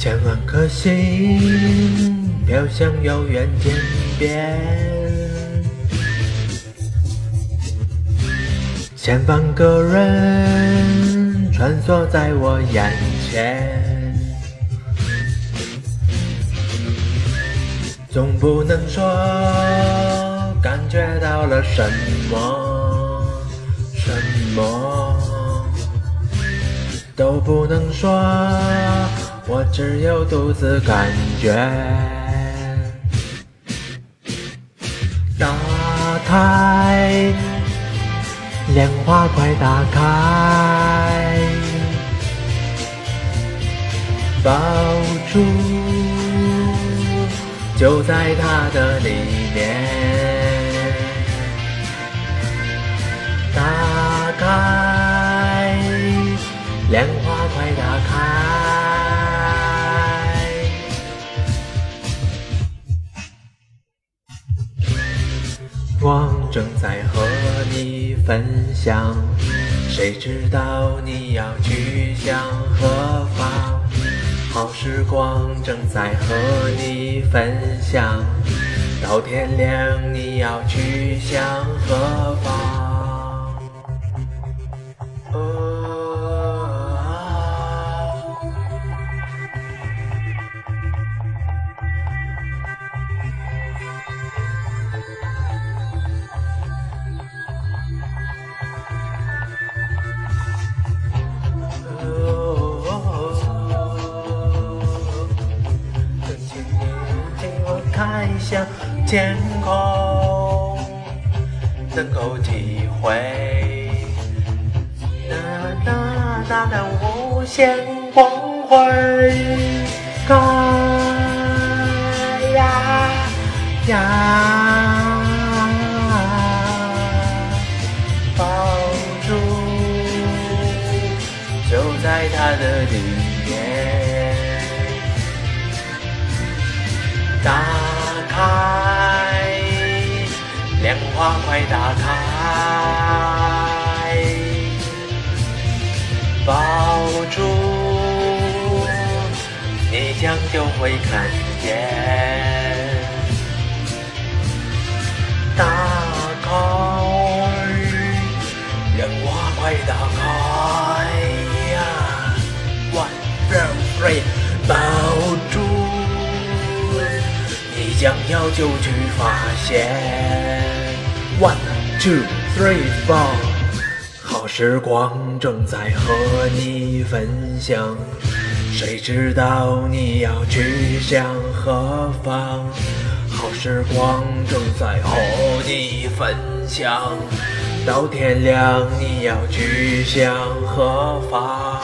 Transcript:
千万颗心飘向遥远天边，千万个人穿梭在我眼前，总不能说感觉到了什么，什么都不能说。我只有独自感觉。打开，莲花快打开，宝珠，就在它的里面。正在和你分享，谁知道你要去向何方？好时光正在和你分享，到天亮你要去向向天空，能够体会那那那那无限光辉。啊呀呀，抱住，就在他的里花快打开，抱住，你将就会看见。打开，让花快打开呀！One, two, three，抱住。你将要就去发现，One two three four，好时光正在和你分享，谁知道你要去向何方？好时光正在和你分享，到天亮你要去向何方？